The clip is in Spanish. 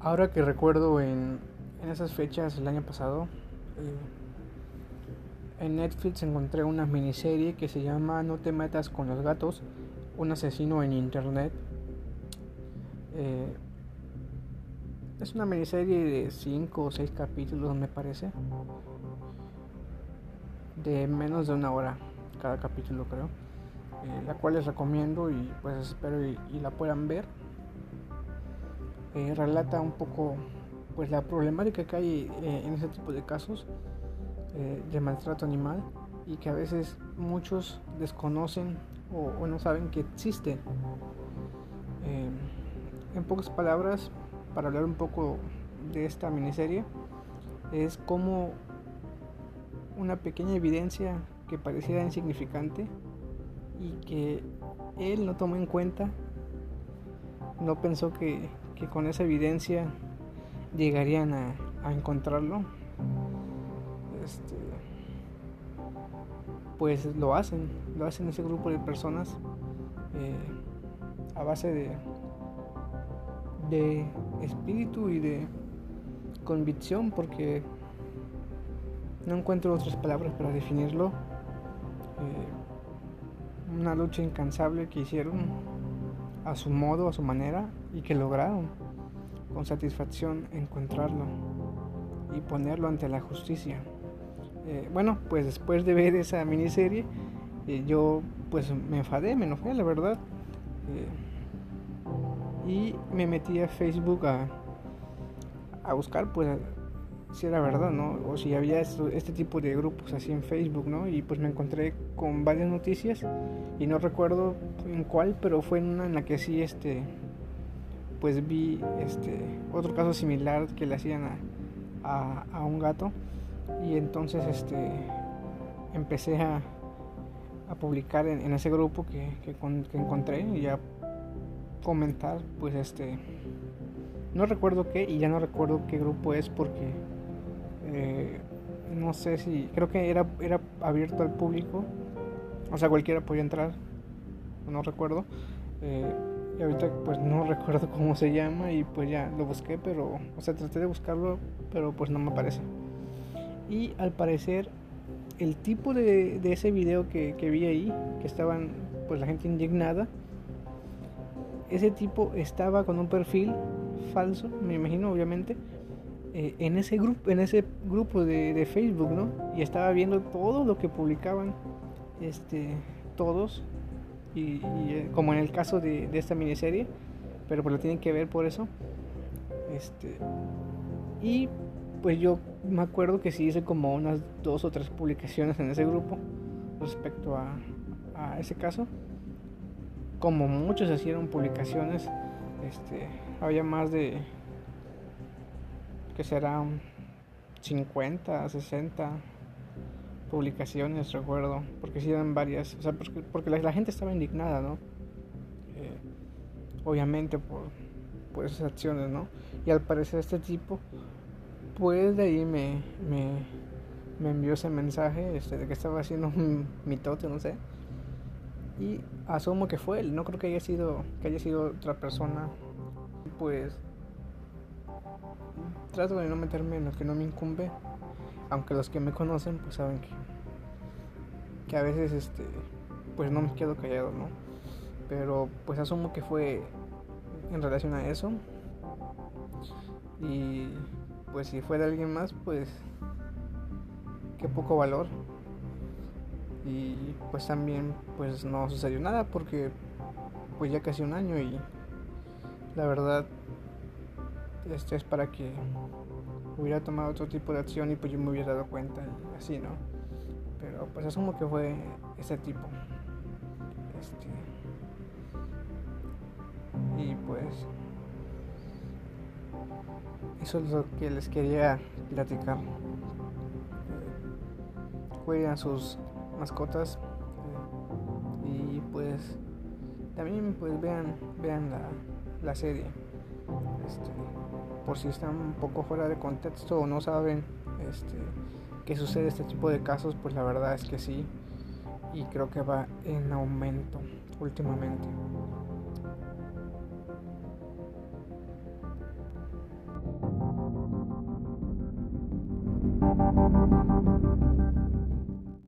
Ahora que recuerdo en, en esas fechas el año pasado, eh, en Netflix encontré una miniserie que se llama No te metas con los gatos, un asesino en internet. Eh, es una miniserie de 5 o 6 capítulos, me parece. De menos de una hora cada capítulo, creo. Eh, la cual les recomiendo y pues espero y, la puedan ver. Eh, relata un poco pues la problemática que hay en ese tipo de casos de maltrato animal y que a veces muchos desconocen o, no saben que existen. en pocas palabras, para hablar un poco de esta miniserie es como una pequeña evidencia que pareciera insignificante y que él no tomó en cuenta, no pensó que, con esa evidencia llegarían a, encontrarlo. Este, pues lo hacen, lo hacen ese grupo de personas eh, a base de, de espíritu y de convicción porque no encuentro otras palabras para definirlo. Eh, una lucha incansable que hicieron a su modo, a su manera y que lograron con satisfacción encontrarlo y ponerlo ante la justicia. Eh, bueno, pues después de ver esa miniserie, eh, yo pues me enfadé, me enojé, la verdad y me metí a Facebook a, a buscar pues si era verdad, ¿no? O si había este tipo de grupos así en Facebook, ¿no? Y pues me encontré con varias noticias y no recuerdo en cuál, pero fue en una en la que sí, este, pues vi, este, otro caso similar que le hacían a, a, un gato y entonces, este, empecé a, a publicar en, ese grupo que, que, que encontré y ya comentar, pues este, no recuerdo qué y ya no recuerdo qué grupo es porque eh, no sé si, creo que era, era abierto al público, o sea, cualquiera podía entrar, no recuerdo. Eh, y ahorita pues no recuerdo cómo se llama y pues ya lo busqué, pero, o sea, traté de buscarlo, pero pues no me aparece. Y al parecer el tipo de, de ese video que, que vi ahí, que estaban pues la gente indignada, ese tipo estaba con un perfil falso, me imagino obviamente, eh, en ese grupo, en ese grupo de, Facebook, ¿no? Y estaba viendo todo lo que publicaban, este, todos, y, eh, como en el caso de, esta miniserie, pero pues lo tienen que ver por eso, este, y pues yo me acuerdo que sí hice como unas dos o tres publicaciones en ese grupo respecto a, a ese caso. Como muchos hicieron publicaciones, este, había más de, que serán 50, 60 publicaciones, recuerdo, porque sí eran varias, o sea, porque, la, gente estaba indignada, ¿no? Eh, obviamente por, por esas acciones, ¿no? Y al parecer este tipo, pues de ahí me, me, me envió ese mensaje este, de que estaba haciendo un mitote, no sé y asumo que fue él, no creo que haya sido que haya sido otra persona. Pues trato de no meterme en lo que no me incumbe, aunque los que me conocen pues saben que que a veces este pues no me quedo callado, ¿no? Pero pues asumo que fue en relación a eso. Y pues si fue de alguien más, pues qué poco valor y pues también pues no sucedió nada porque pues ya casi un año y la verdad este es para que hubiera tomado otro tipo de acción y pues yo me hubiera dado cuenta así no pero pues asumo que fue ese tipo. Este. Y pues eso es lo que les quería platicar. Cuiden sus mascotas y pues también pues vean vean la, la serie este, por si están un poco fuera de contexto o no saben este, qué sucede este tipo de casos, pues la verdad es que sí, y creo que va en aumento últimamente.